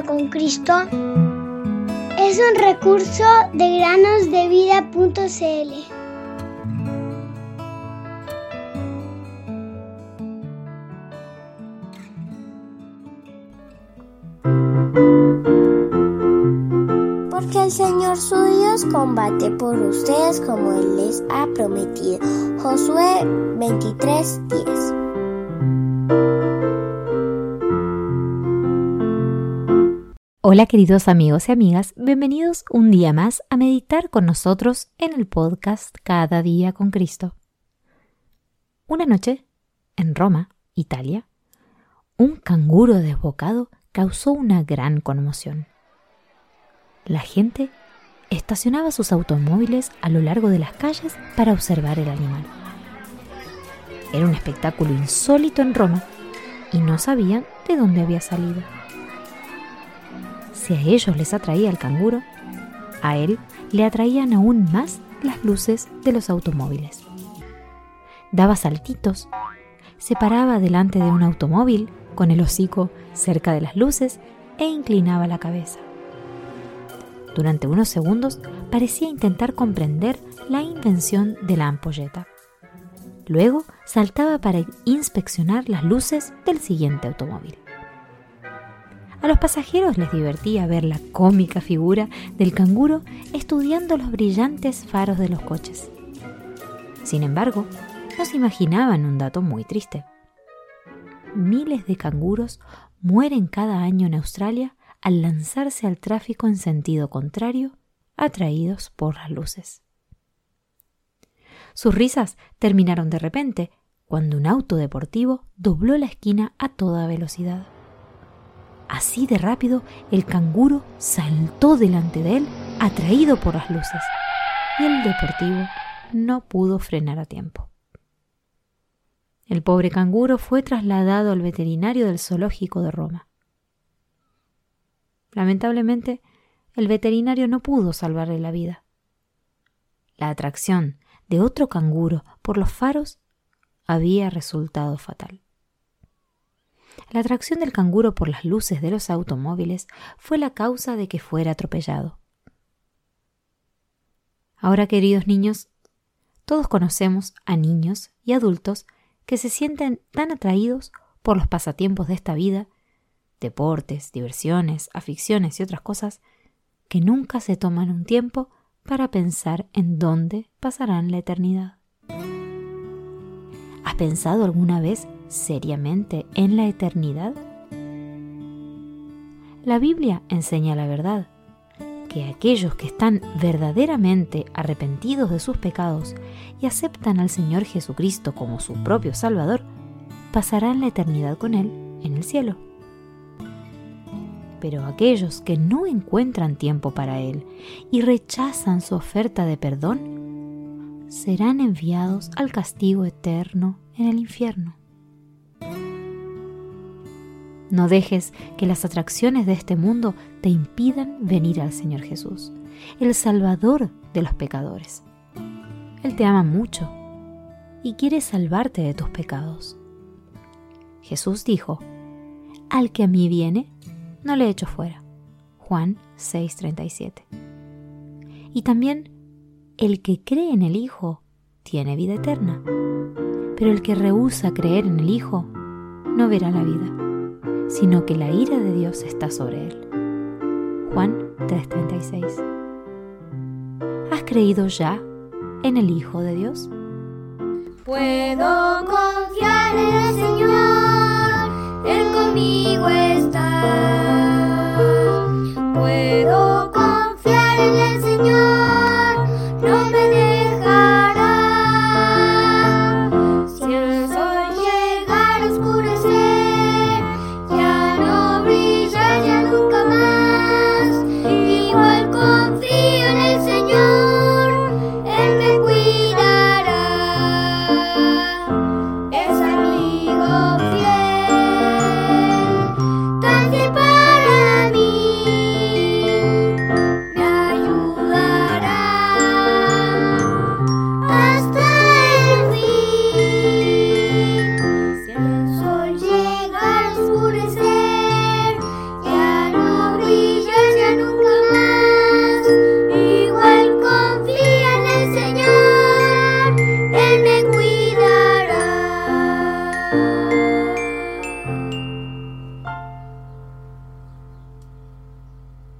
con Cristo es un recurso de granosdevida.cl. Porque el Señor su Dios combate por ustedes como Él les ha prometido. Josué 23:10 Hola queridos amigos y amigas, bienvenidos un día más a meditar con nosotros en el podcast Cada día con Cristo. Una noche, en Roma, Italia, un canguro desbocado causó una gran conmoción. La gente estacionaba sus automóviles a lo largo de las calles para observar el animal. Era un espectáculo insólito en Roma y no sabían de dónde había salido. Si a ellos les atraía el canguro, a él le atraían aún más las luces de los automóviles. Daba saltitos, se paraba delante de un automóvil con el hocico cerca de las luces e inclinaba la cabeza. Durante unos segundos parecía intentar comprender la invención de la ampolleta. Luego saltaba para inspeccionar las luces del siguiente automóvil. A los pasajeros les divertía ver la cómica figura del canguro estudiando los brillantes faros de los coches. Sin embargo, no se imaginaban un dato muy triste. Miles de canguros mueren cada año en Australia al lanzarse al tráfico en sentido contrario, atraídos por las luces. Sus risas terminaron de repente cuando un auto deportivo dobló la esquina a toda velocidad. Así de rápido, el canguro saltó delante de él, atraído por las luces, y el deportivo no pudo frenar a tiempo. El pobre canguro fue trasladado al veterinario del zoológico de Roma. Lamentablemente, el veterinario no pudo salvarle la vida. La atracción de otro canguro por los faros había resultado fatal. La atracción del canguro por las luces de los automóviles fue la causa de que fuera atropellado. Ahora, queridos niños, todos conocemos a niños y adultos que se sienten tan atraídos por los pasatiempos de esta vida, deportes, diversiones, aficiones y otras cosas, que nunca se toman un tiempo para pensar en dónde pasarán la eternidad. ¿Has pensado alguna vez seriamente en la eternidad? La Biblia enseña la verdad, que aquellos que están verdaderamente arrepentidos de sus pecados y aceptan al Señor Jesucristo como su propio Salvador, pasarán la eternidad con Él en el cielo. Pero aquellos que no encuentran tiempo para Él y rechazan su oferta de perdón, serán enviados al castigo eterno en el infierno. No dejes que las atracciones de este mundo te impidan venir al Señor Jesús, el Salvador de los pecadores. Él te ama mucho y quiere salvarte de tus pecados. Jesús dijo, Al que a mí viene, no le echo fuera. Juan 6:37. Y también, el que cree en el Hijo tiene vida eterna, pero el que rehúsa creer en el Hijo no verá la vida sino que la ira de Dios está sobre él. Juan 3:36 ¿Has creído ya en el Hijo de Dios? Puedo confiar en el Señor, Él conmigo está.